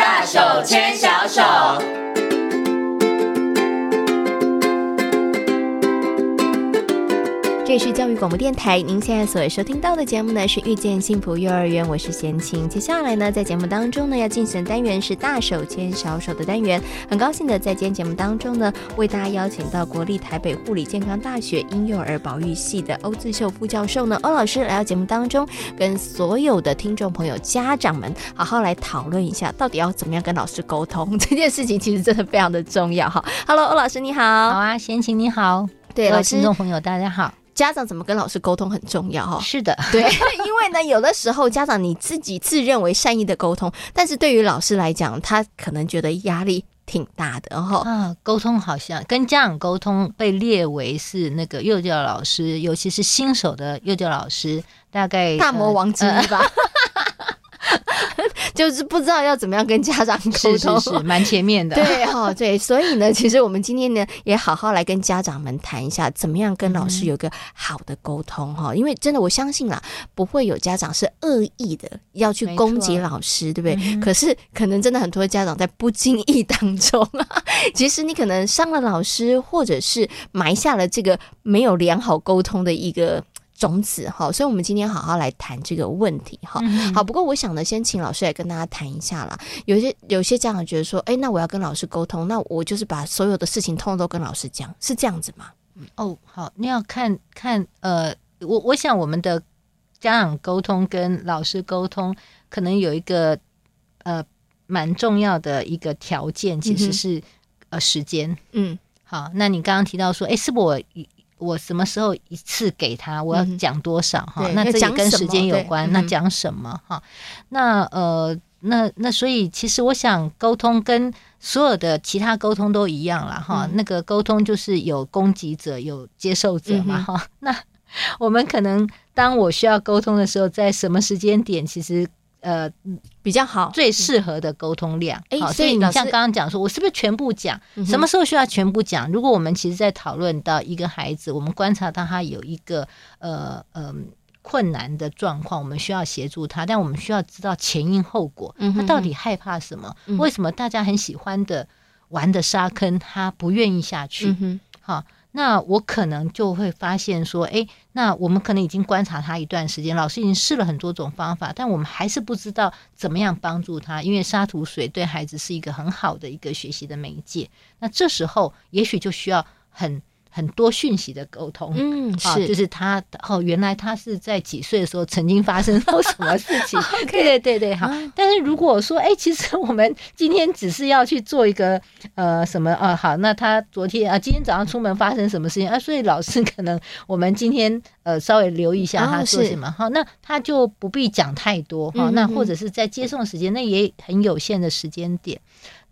大手牵小手。这里是教育广播电台，您现在所收听到的节目呢是遇见幸福幼儿园，我是贤琴。接下来呢，在节目当中呢要进行的单元是大手牵小手的单元。很高兴的在今天节目当中呢，为大家邀请到国立台北护理健康大学婴幼儿保育系的欧志秀副教授呢，欧老师来到节目当中，跟所有的听众朋友、家长们好好来讨论一下，到底要怎么样跟老师沟通这件事情，其实真的非常的重要哈。Hello，欧老师你好。好啊，贤琴你好。对，老师听众朋友大家好。家长怎么跟老师沟通很重要哈。是的，对，因为呢，有的时候家长你自己自认为善意的沟通，但是对于老师来讲，他可能觉得压力挺大的哈。啊，沟通好像跟家长沟通被列为是那个幼教老师，尤其是新手的幼教老师，大概大魔王之一吧。呃 就是不知道要怎么样跟家长沟通，是是是，蛮前面的。对哈，对，所以呢，其实我们今天呢，也好好来跟家长们谈一下，怎么样跟老师有个好的沟通哈。因为真的，我相信啦，不会有家长是恶意的要去攻击老师，对不对？嗯、可是，可能真的很多家长在不经意当中啊，其实你可能伤了老师，或者是埋下了这个没有良好沟通的一个。种子哈，所以我们今天好好来谈这个问题哈。好，不过我想呢，先请老师来跟大家谈一下啦。有些有些家长觉得说，哎，那我要跟老师沟通，那我就是把所有的事情通通都跟老师讲，是这样子吗？哦，好，那要看看呃，我我想我们的家长沟通跟老师沟通，可能有一个呃蛮重要的一个条件，其实是、嗯、呃时间。嗯，好，那你刚刚提到说，哎，是不是我？我什么时候一次给他？我要讲多少哈、嗯？那这也跟时间有关。那讲什么哈？那呃，那那所以其实我想沟通跟所有的其他沟通都一样了哈、嗯。那个沟通就是有供给者有接受者嘛哈、嗯。那我们可能当我需要沟通的时候，在什么时间点，其实。呃，比较好，最适合的沟通量。哎、嗯，所以你像刚刚讲说，我是不是全部讲？什么时候需要全部讲？如果我们其实在讨论到一个孩子，我们观察到他有一个呃呃困难的状况，我们需要协助他，但我们需要知道前因后果。他到底害怕什么？为什么大家很喜欢的玩的沙坑，他不愿意下去？好。那我可能就会发现说，哎，那我们可能已经观察他一段时间，老师已经试了很多种方法，但我们还是不知道怎么样帮助他，因为沙土水对孩子是一个很好的一个学习的媒介。那这时候也许就需要很。很多讯息的沟通，嗯，是，啊、就是他哦，原来他是在几岁的时候曾经发生过什么事情？对对对对，好。但是如果说，哎、欸，其实我们今天只是要去做一个呃什么啊？好，那他昨天啊，今天早上出门发生什么事情啊？所以老师可能我们今天呃稍微留意一下他做什么，好、哦，那他就不必讲太多哈、嗯。那或者是在接送时间，那也很有限的时间点。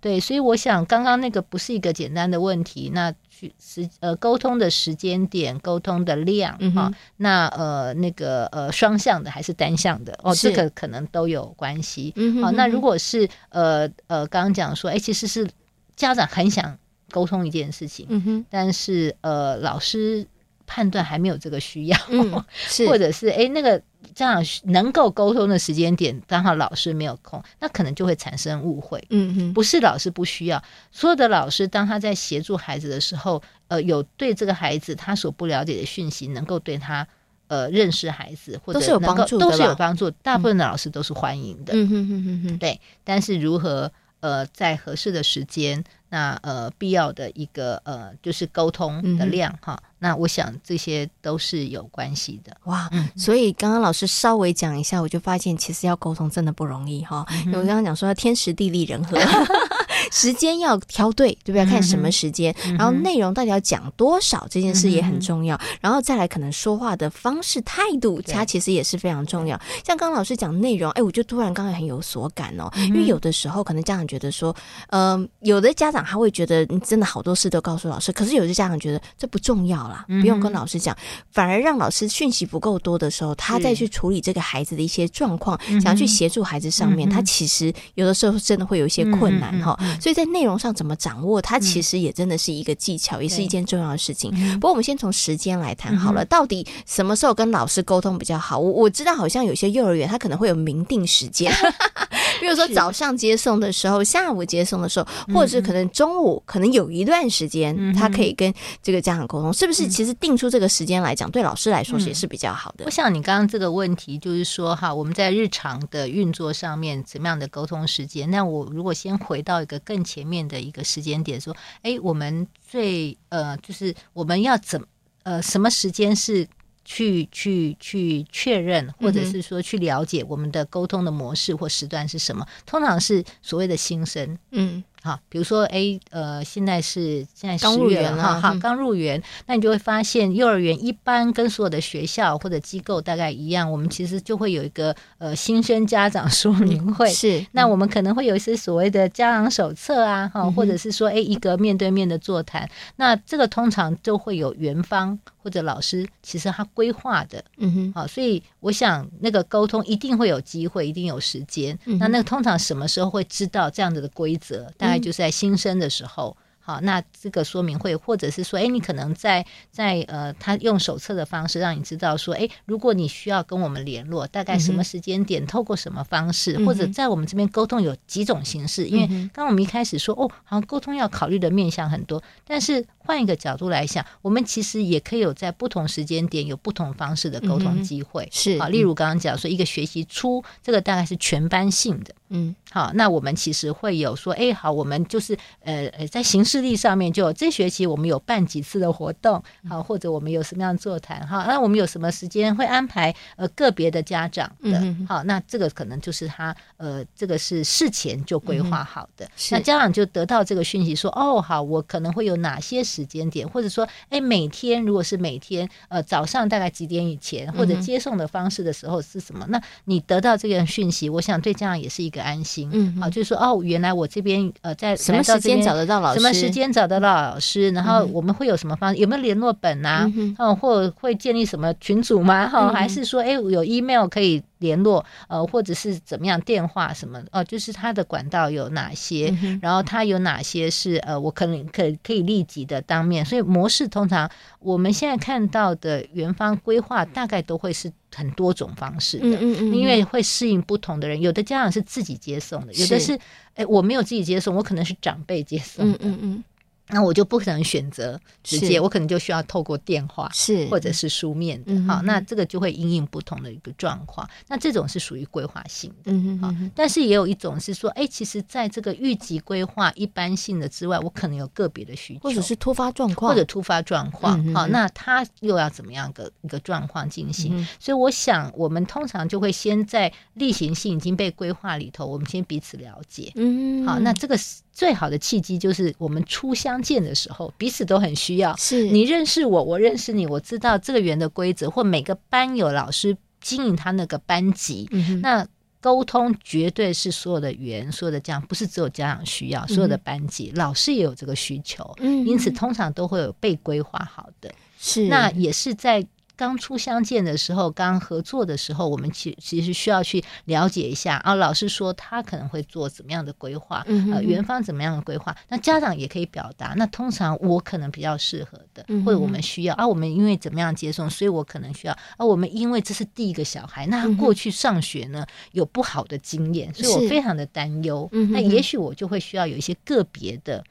对，所以我想刚刚那个不是一个简单的问题。那去时呃沟通的时间点、沟通的量哈、嗯哦，那呃那个呃双向的还是单向的哦，这个可能都有关系。好、嗯哦，那如果是呃呃刚刚讲说，哎，其实是家长很想沟通一件事情，嗯哼，但是呃老师判断还没有这个需要，嗯、是或者是哎那个。这样能够沟通的时间点，刚好老师没有空，那可能就会产生误会。嗯嗯，不是老师不需要，所有的老师当他在协助孩子的时候，呃，有对这个孩子他所不了解的讯息，能够对他呃认识孩子，或者都是有帮助，都是有帮助。大部分的老师都是欢迎的。嗯哼哼哼哼，对。但是如何呃在合适的时间，那呃必要的一个呃就是沟通的量哈。嗯那我想这些都是有关系的哇，所以刚刚老师稍微讲一下，我就发现其实要沟通真的不容易哈。因为我刚刚讲说要天时地利人和，时间要挑对，对不对？看什么时间，然后内容到底要讲多少，这件事也很重要。然后再来可能说话的方式态度，它其实也是非常重要。像刚刚老师讲内容，哎，我就突然刚才很有所感哦，因为有的时候可能家长觉得说，嗯，有的家长他会觉得真的好多事都告诉老师，可是有的家长觉得这不重要啦。不用跟老师讲，反而让老师讯息不够多的时候，他再去处理这个孩子的一些状况，想要去协助孩子上面，他其实有的时候真的会有一些困难哈。所以在内容上怎么掌握，它其实也真的是一个技巧，也是一件重要的事情。不过我们先从时间来谈好了，到底什么时候跟老师沟通比较好？我我知道好像有些幼儿园他可能会有明定时间，比如说早上接送的时候，下午接送的时候，或者是可能中午，可能有一段时间，他可以跟这个家长沟通，是不是？其实定出这个时间来讲，对老师来说也是比较好的。我想你刚刚这个问题就是说，哈，我们在日常的运作上面怎么样的沟通时间？那我如果先回到一个更前面的一个时间点，说，哎，我们最呃，就是我们要怎呃，什么时间是？去去去确认，或者是说去了解我们的沟通的模式或时段是什么？通常是所谓的新生，嗯。好，比如说，哎，呃，现在是现在刚入园了哈，好，刚入园，那你就会发现，幼儿园一般跟所有的学校或者机构大概一样，我们其实就会有一个呃新生家长说明会，是，那我们可能会有一些所谓的家长手册啊，哈，或者是说，哎，一个面对面的座谈，那这个通常就会有园方或者老师，其实他规划的，嗯哼，好，所以我想那个沟通一定会有机会，一定有时间，那那个通常什么时候会知道这样子的规则？大概就是在新生的时候。好，那这个说明会，或者是说，哎，你可能在在呃，他用手册的方式让你知道说，哎，如果你需要跟我们联络，大概什么时间点，透过什么方式，嗯、或者在我们这边沟通有几种形式。嗯、因为刚刚我们一开始说，哦，好像沟通要考虑的面向很多，但是换一个角度来想，我们其实也可以有在不同时间点有不同方式的沟通机会。是、嗯、好，例如刚刚讲说，一个学习初，这个大概是全班性的。嗯，好，那我们其实会有说，哎，好，我们就是呃呃，在形式力上面就这学期我们有办几次的活动，好，或者我们有什么样的座谈，哈，那我们有什么时间会安排呃个别的家长的，好，那这个可能就是他呃这个是事前就规划好的，那家长就得到这个讯息说，哦，好，我可能会有哪些时间点，或者说，哎，每天如果是每天呃早上大概几点以前，或者接送的方式的时候是什么，那你得到这个讯息，我想对家长也是一个。安心，嗯，好，就是说，哦，原来我这边呃，在什么时间找得到老师？什么时间找得到老师？然后我们会有什么方式？有没有联络本啊？嗯，哦，或会建立什么群组吗？哈，还是说，哎，有 email 可以？联络呃，或者是怎么样电话什么哦、呃，就是他的管道有哪些，嗯、然后他有哪些是呃，我可能可可以立即的当面，所以模式通常我们现在看到的园方规划大概都会是很多种方式的，嗯嗯嗯，因为会适应不同的人，有的家长是自己接送的，有的是哎我没有自己接送，我可能是长辈接送的，嗯嗯嗯。那我就不可能选择直接，我可能就需要透过电话，是或者是书面的。好，那这个就会因应不同的一个状况。那这种是属于规划性的，嗯好，但是也有一种是说，哎，其实在这个预级规划一般性的之外，我可能有个别的需求，或者是突发状况，或者突发状况。好，那他又要怎么样的一个状况进行？所以我想，我们通常就会先在例行性已经被规划里头，我们先彼此了解。嗯，好，那这个是。最好的契机就是我们初相见的时候，彼此都很需要。是你认识我，我认识你，我知道这个园的规则，或每个班有老师经营他那个班级，嗯、那沟通绝对是所有的园，所有的家长不是只有家长需要，所有的班级、嗯、老师也有这个需求，嗯、因此通常都会有被规划好的。是，那也是在。刚初相见的时候，刚合作的时候，我们其其实需要去了解一下啊。老师说他可能会做怎么样的规划，嗯、哼呃，园方怎么样的规划，那家长也可以表达。那通常我可能比较适合的，或者我们需要啊，我们因为怎么样接送，所以我可能需要啊。我们因为这是第一个小孩，那他过去上学呢有不好的经验，所以我非常的担忧。那也许我就会需要有一些个别的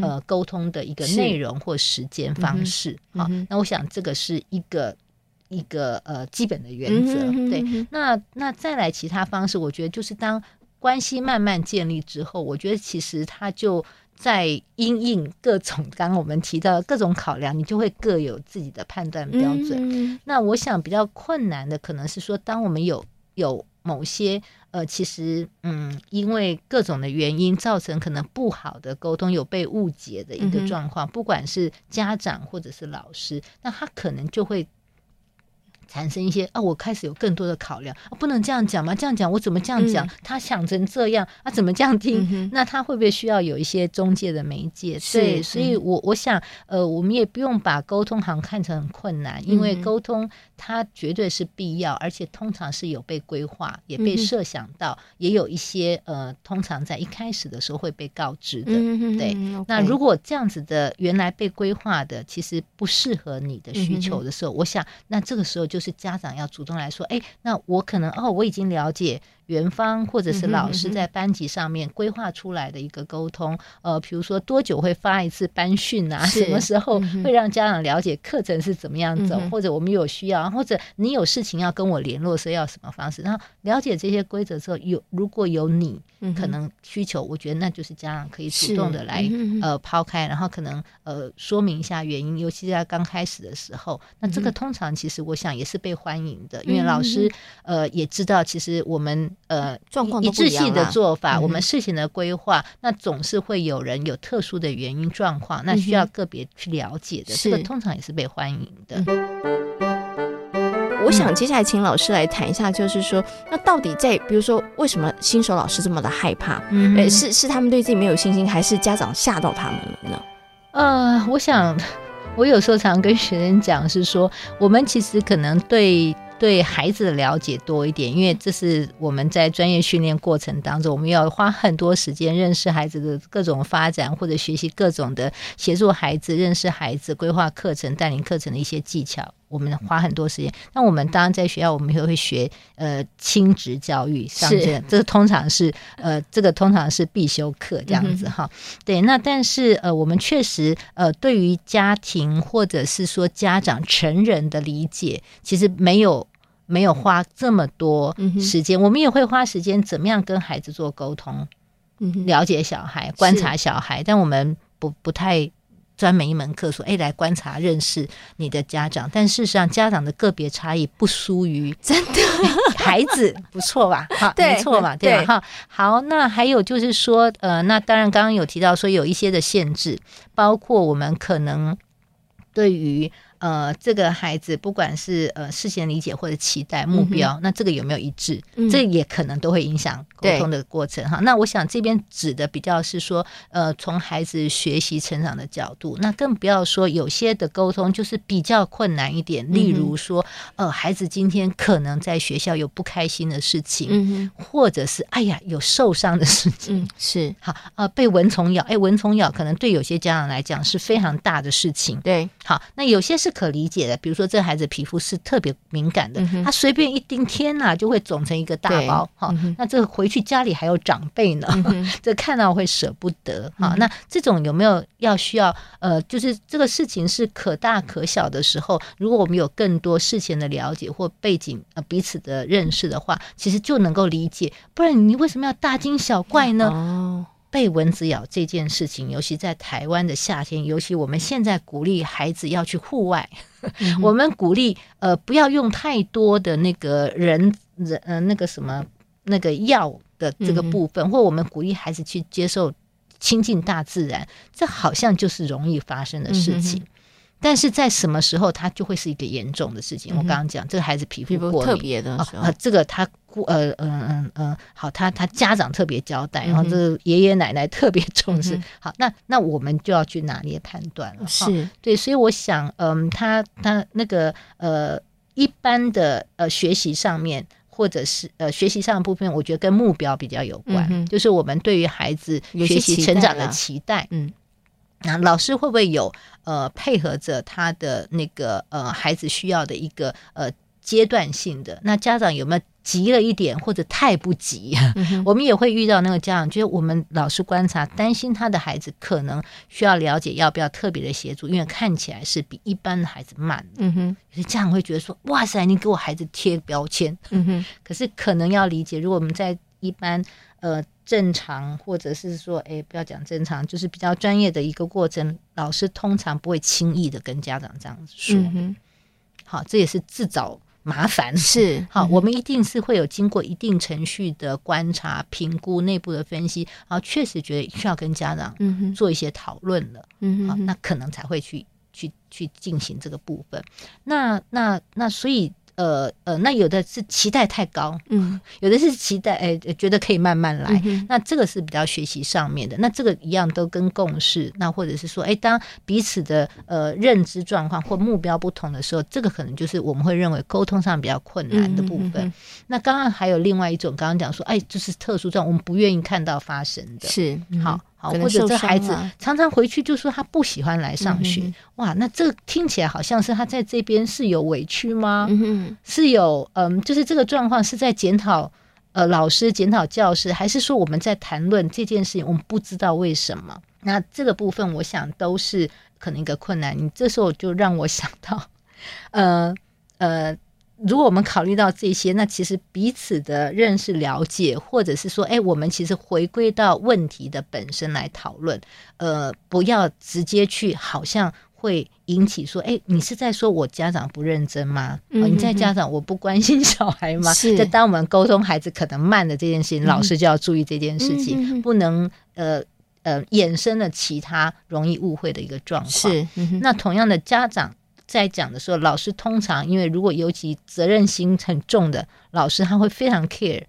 呃沟通的一个内容或时间方式。好，那我想这个是一个。一个呃基本的原则，对。那那再来其他方式，我觉得就是当关系慢慢建立之后，我觉得其实他就在因应各种刚刚我们提到的各种考量，你就会各有自己的判断标准。嗯、那我想比较困难的可能是说，当我们有有某些呃，其实嗯，因为各种的原因造成可能不好的沟通，有被误解的一个状况，嗯、不管是家长或者是老师，那他可能就会。产生一些啊，我开始有更多的考量，啊、不能这样讲吗？这样讲我怎么这样讲？嗯、他想成这样啊，怎么这样听？嗯、那他会不会需要有一些中介的媒介？对，所以我我想，呃，我们也不用把沟通行看成很困难，因为沟通它绝对是必要，而且通常是有被规划，也被设想到，嗯、也有一些呃，通常在一开始的时候会被告知的。对，嗯、那如果这样子的原来被规划的其实不适合你的需求的时候，嗯、我想那这个时候就。就是家长要主动来说，哎，那我可能哦，我已经了解园方或者是老师在班级上面规划出来的一个沟通。呃，比如说多久会发一次班训啊？什么时候会让家长了解课程是怎么样走？或者我们有需要，或者你有事情要跟我联络，是要什么方式？然后了解这些规则之后，有如果有你可能需求，我觉得那就是家长可以主动的来呃抛开，然后可能呃说明一下原因，尤其是在刚开始的时候。那这个通常其实我想也是被欢迎的，因为老师呃也知道，其实我们呃状况一致性的做法，我们事情的规划，那总是会有人有特殊的原因状况，那需要个别去了解的，这个通常也是被欢迎的。我想接下来请老师来谈一下，就是说，那到底在比如说，为什么新手老师这么的害怕？嗯，是是他们对自己没有信心，还是家长吓到他们了呢？呃，我想。我有时候常跟学生讲，是说我们其实可能对对孩子的了解多一点，因为这是我们在专业训练过程当中，我们要花很多时间认识孩子的各种发展，或者学习各种的协助孩子认识孩子、规划课程、带领课程的一些技巧。我们花很多时间，那我们当然在学校，我们也会学呃亲职教育上这个，这通常是呃这个通常是必修课这样子哈。对，那但是呃我们确实呃对于家庭或者是说家长成人的理解，其实没有没有花这么多时间，我们也会花时间怎么样跟孩子做沟通，了解小孩，观察小孩，但我们不不太。专门一门课说，哎，来观察认识你的家长，但事实上家长的个别差异不输于真的 孩子，不错吧？好，对没错嘛，对吧？哈，好，那还有就是说，呃，那当然刚刚有提到说有一些的限制，包括我们可能对于。呃，这个孩子不管是呃事先理解或者期待目标，嗯、那这个有没有一致？嗯、这也可能都会影响沟通的过程哈。那我想这边指的比较是说，呃，从孩子学习成长的角度，那更不要说有些的沟通就是比较困难一点。例如说，呃，孩子今天可能在学校有不开心的事情，嗯、或者是哎呀有受伤的事情，嗯、是好啊、呃，被蚊虫咬，哎，蚊虫咬可能对有些家长来讲是非常大的事情。对，好，那有些是可理解的，比如说这孩子皮肤是特别敏感的，他随便一叮，天呐，就会肿成一个大包。哈，那这个回去家里还有长辈呢，这看到会舍不得。哈，那这种有没有要需要？呃，就是这个事情是可大可小的时候，如果我们有更多事前的了解或背景呃彼此的认识的话，其实就能够理解。不然你为什么要大惊小怪呢？哦。被蚊子咬这件事情，尤其在台湾的夏天，尤其我们现在鼓励孩子要去户外，嗯、我们鼓励呃不要用太多的那个人人呃那个什么那个药的这个部分，嗯、或我们鼓励孩子去接受亲近大自然，这好像就是容易发生的事情。嗯但是在什么时候，他就会是一个严重的事情。嗯、我刚刚讲，这个孩子皮肤过敏。特别的时候，啊，这个他呃嗯嗯嗯，好，他他家长特别交代，然后这个爷爷奶奶特别重视。嗯、好，那那我们就要去拿捏判断了。是。对，所以我想，嗯，他他那个呃，一般的呃学习上面，或者是呃学习上的部分，我觉得跟目标比较有关，嗯、就是我们对于孩子学习成长的期待，嗯。那老师会不会有呃配合着他的那个呃孩子需要的一个呃阶段性的？那家长有没有急了一点或者太不急？嗯、我们也会遇到那个家长，就是我们老师观察担心他的孩子可能需要了解要不要特别的协助，因为看起来是比一般的孩子慢。嗯哼，有些家长会觉得说：“哇塞，你给我孩子贴标签。”嗯哼，可是可能要理解，如果我们在一般呃。正常，或者是说，哎，不要讲正常，就是比较专业的一个过程。老师通常不会轻易的跟家长这样子说。嗯、好，这也是自找麻烦。是，好，嗯、我们一定是会有经过一定程序的观察、评估、内部的分析，然后确实觉得需要跟家长做一些讨论了。嗯，好，那可能才会去去去进行这个部分。那那那，所以。呃呃，那有的是期待太高，嗯，有的是期待，哎，觉得可以慢慢来。嗯、那这个是比较学习上面的。那这个一样都跟共识，那或者是说，哎，当彼此的呃认知状况或目标不同的时候，这个可能就是我们会认为沟通上比较困难的部分。嗯、哼那刚刚还有另外一种，刚刚讲说，哎，就是特殊状况，我们不愿意看到发生的，是、嗯、好。或者这孩子常常回去就说他不喜欢来上学，嗯、哇，那这听起来好像是他在这边是有委屈吗？嗯、是有，嗯，就是这个状况是在检讨，呃老师检讨教师，还是说我们在谈论这件事情，我们不知道为什么？那这个部分，我想都是可能一个困难。你这时候就让我想到，呃呃。如果我们考虑到这些，那其实彼此的认识、了解，或者是说，哎，我们其实回归到问题的本身来讨论，呃，不要直接去，好像会引起说，哎，你是在说我家长不认真吗？嗯、哦，你在家长我不关心小孩吗？是。就当我们沟通孩子可能慢的这件事情，嗯、老师就要注意这件事情，嗯、不能呃呃衍生了其他容易误会的一个状况。是。嗯、那同样的家长。在讲的时候，老师通常因为如果尤其责任心很重的老师，他会非常 care。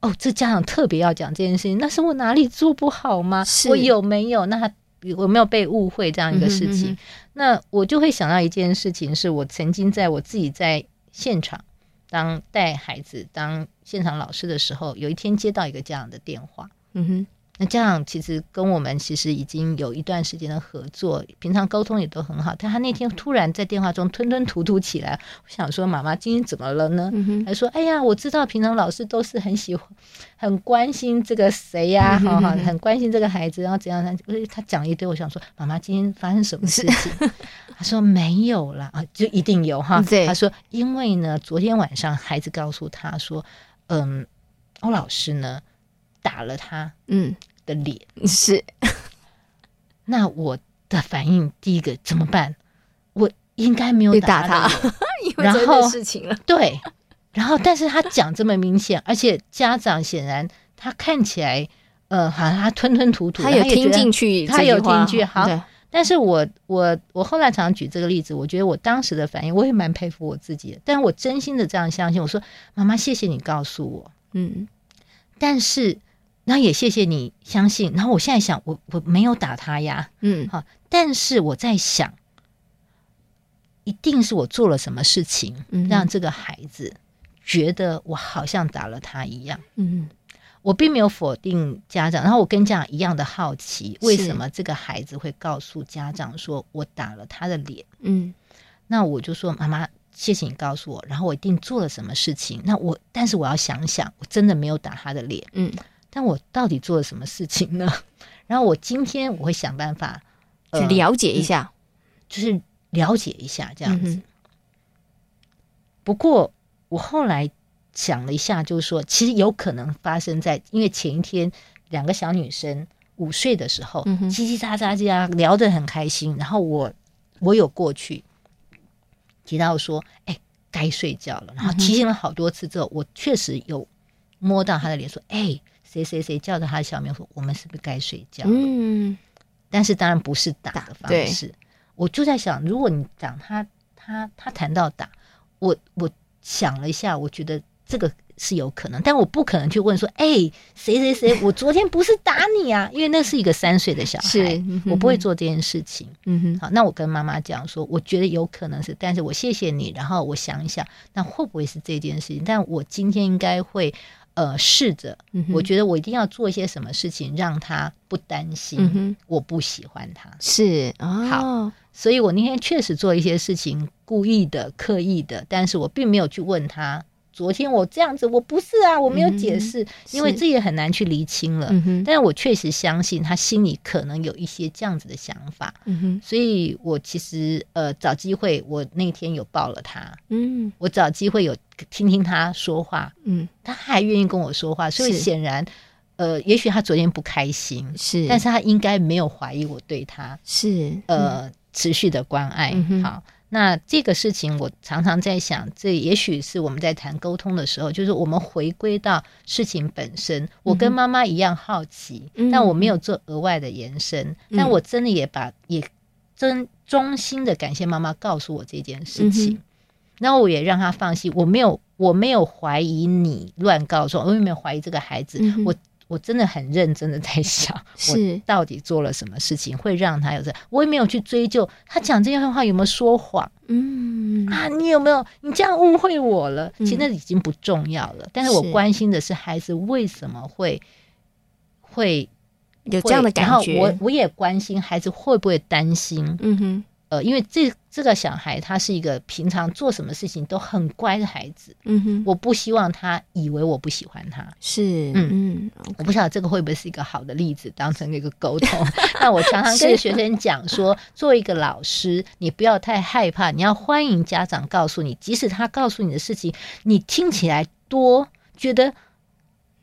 哦，这家长特别要讲这件事情，那是我哪里做不好吗？我有没有？那他有没有被误会这样一个事情？嗯哼嗯哼，那我就会想到一件事情，是我曾经在我自己在现场当带孩子当现场老师的时候，有一天接到一个家长的电话。嗯哼。那这样其实跟我们其实已经有一段时间的合作，平常沟通也都很好。但他那天突然在电话中吞吞吐吐起来，我想说：“妈妈今天怎么了呢？”还、嗯、说：“哎呀，我知道平常老师都是很喜欢、很关心这个谁呀、啊，哈很关心这个孩子，然后怎样？他他讲一堆，我想说，妈妈今天发生什么事情？”他说：“没有啦啊，就一定有哈。对”他说：“因为呢，昨天晚上孩子告诉他说，嗯，欧老师呢。”打了他，嗯。的脸。是，那我的反应第一个怎么办？我应该没有打他，然后事情了，对，然后但是他讲这么明显，而且家长显然他看起来，呃，好像他吞吞吐吐，他有听进去，他有听进去，好，但是我我我后来常常举这个例子，我觉得我当时的反应，我也蛮佩服我自己的，但是我真心的这样相信，我说妈妈，谢谢你告诉我，嗯，但是。那也谢谢你相信。然后我现在想，我我没有打他呀，嗯，好，但是我在想，一定是我做了什么事情，让这个孩子觉得我好像打了他一样。嗯，我并没有否定家长，然后我跟家长一样的好奇，为什么这个孩子会告诉家长说我打了他的脸？嗯，那我就说妈妈，谢谢你告诉我，然后我一定做了什么事情。那我，但是我要想想，我真的没有打他的脸。嗯。但我到底做了什么事情呢？然后我今天我会想办法去了解一下，就是了解一下这样子。不过我后来想了一下，就是说，其实有可能发生在因为前一天两个小女生午睡的时候，叽叽喳喳这样聊得很开心。然后我我有过去提到说，哎，该睡觉了。然后提醒了好多次之后，我确实有摸到她的脸，说，哎。谁谁谁叫着他的小名说：“我们是不是该睡觉？”嗯，但是当然不是打的方式。我就在想，如果你讲他他他谈到打，我我想了一下，我觉得这个是有可能，但我不可能去问说：“哎，谁谁谁，我昨天不是打你啊？”因为那是一个三岁的小孩，是我不会做这件事情。嗯哼，好，那我跟妈妈讲说，我觉得有可能是，但是我谢谢你，然后我想一想，那会不会是这件事情？但我今天应该会。呃，试着，我觉得我一定要做一些什么事情，让他不担心。我不喜欢他，是哦。好，所以我那天确实做一些事情，故意的、刻意的，但是我并没有去问他。昨天我这样子，我不是啊，我没有解释，嗯、因为这也很难去厘清了。嗯、但是我确实相信他心里可能有一些这样子的想法。嗯、所以我其实呃找机会，我那天有抱了他。嗯，我找机会有听听他说话。嗯，他还愿意跟我说话，所以显然呃，也许他昨天不开心，是，但是他应该没有怀疑我对他是呃持续的关爱。嗯、好。那这个事情，我常常在想，这也许是我们在谈沟通的时候，就是我们回归到事情本身。我跟妈妈一样好奇，嗯、但我没有做额外的延伸。嗯、但我真的也把也真衷心的感谢妈妈告诉我这件事情，然后、嗯、哼我也让他放心，我没有我没有怀疑你乱告状我，我也没有怀疑这个孩子，嗯、我。我真的很认真的在想，我到底做了什么事情会让他有这？我也没有去追究他讲这些话有没有说谎。嗯啊，你有没有你这样误会我了？其实那已经不重要了。但是我关心的是孩子为什么会会有这样的感觉。然后我我也关心孩子会不会担心。嗯哼，呃，因为这这个小孩他是一个平常做什么事情都很乖的孩子，嗯哼，我不希望他以为我不喜欢他，是，嗯嗯，我不晓得这个会不会是一个好的例子，当成一个沟通。那我常常跟学生讲说，作为一个老师，你不要太害怕，你要欢迎家长告诉你，即使他告诉你的事情，你听起来多觉得，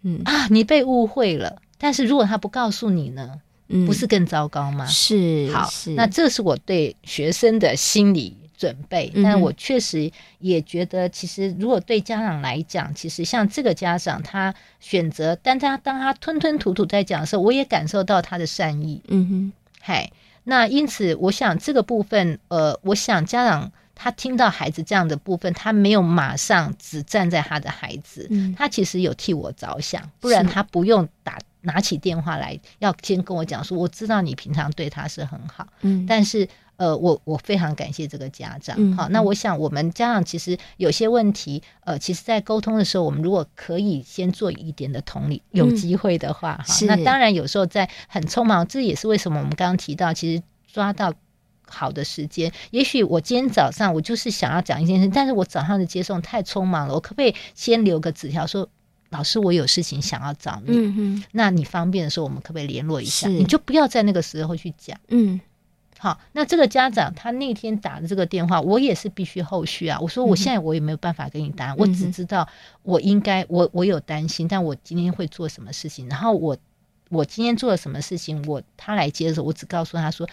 嗯啊，你被误会了。但是如果他不告诉你呢？不是更糟糕吗？是好，那这是我对学生的心理准备。嗯、但我确实也觉得，其实如果对家长来讲，其实像这个家长，他选择，但他当他吞吞吐吐在讲的时候，我也感受到他的善意。嗯哼，嗨，那因此，我想这个部分，呃，我想家长他听到孩子这样的部分，他没有马上只站在他的孩子，嗯、他其实有替我着想，不然他不用打。拿起电话来，要先跟我讲说，我知道你平常对他是很好，嗯，但是呃，我我非常感谢这个家长，嗯、好，那我想我们家长其实有些问题，呃，其实，在沟通的时候，我们如果可以先做一点的同理，有机会的话，哈、嗯，那当然有时候在很匆忙，这也是为什么我们刚刚提到，其实抓到好的时间，也许我今天早上我就是想要讲一件事，但是我早上的接送太匆忙了，我可不可以先留个纸条说？老师，我有事情想要找你。嗯哼，那你方便的时候，我们可不可以联络一下？你就不要在那个时候去讲。嗯，好。那这个家长他那天打的这个电话，我也是必须后续啊。我说我现在我也没有办法给你答案，我只知道我应该我我有担心，但我今天会做什么事情。然后我我今天做了什么事情，我他来接的时候，我只告诉他说，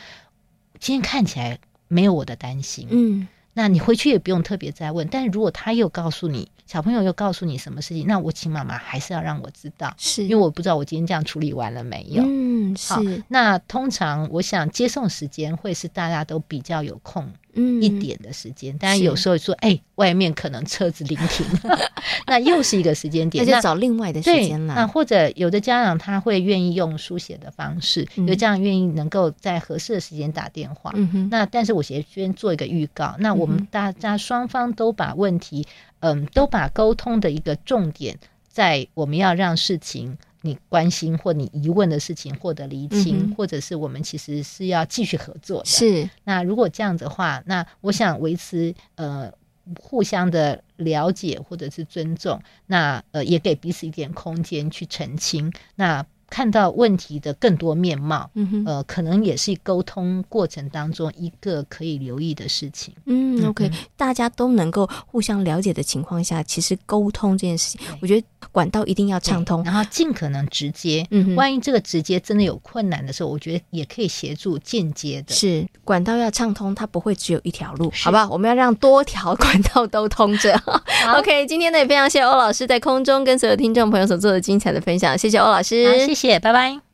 今天看起来没有我的担心。嗯。那你回去也不用特别再问，但是如果他又告诉你，小朋友又告诉你什么事情，那我请妈妈还是要让我知道，是因为我不知道我今天这样处理完了没有。嗯，是。那通常我想接送时间会是大家都比较有空。嗯，一点的时间，但是有时候说，哎、欸，外面可能车子临停，那又是一个时间点，那就找另外的时间了。那或者有的家长他会愿意用书写的方式，嗯、有家长愿意能够在合适的时间打电话。嗯哼，那但是我先先做一个预告，那我们大家双方都把问题，嗯，都把沟通的一个重点在我们要让事情。你关心或你疑问的事情获得厘清，嗯、或者是我们其实是要继续合作的。是，那如果这样子的话，那我想维持呃互相的了解或者是尊重，那呃也给彼此一点空间去澄清。那。看到问题的更多面貌，嗯哼，呃，可能也是沟通过程当中一个可以留意的事情。嗯，OK，嗯，大家都能够互相了解的情况下，其实沟通这件事情，我觉得管道一定要畅通，然后尽可能直接。嗯哼，万一这个直接真的有困难的时候，我觉得也可以协助间接的。是，管道要畅通，它不会只有一条路，是好吧？我们要让多条管道都通着。好 OK，今天呢也非常谢谢欧老师在空中跟所有听众朋友所做的精彩的分享，谢谢欧老师。谢谢，拜拜。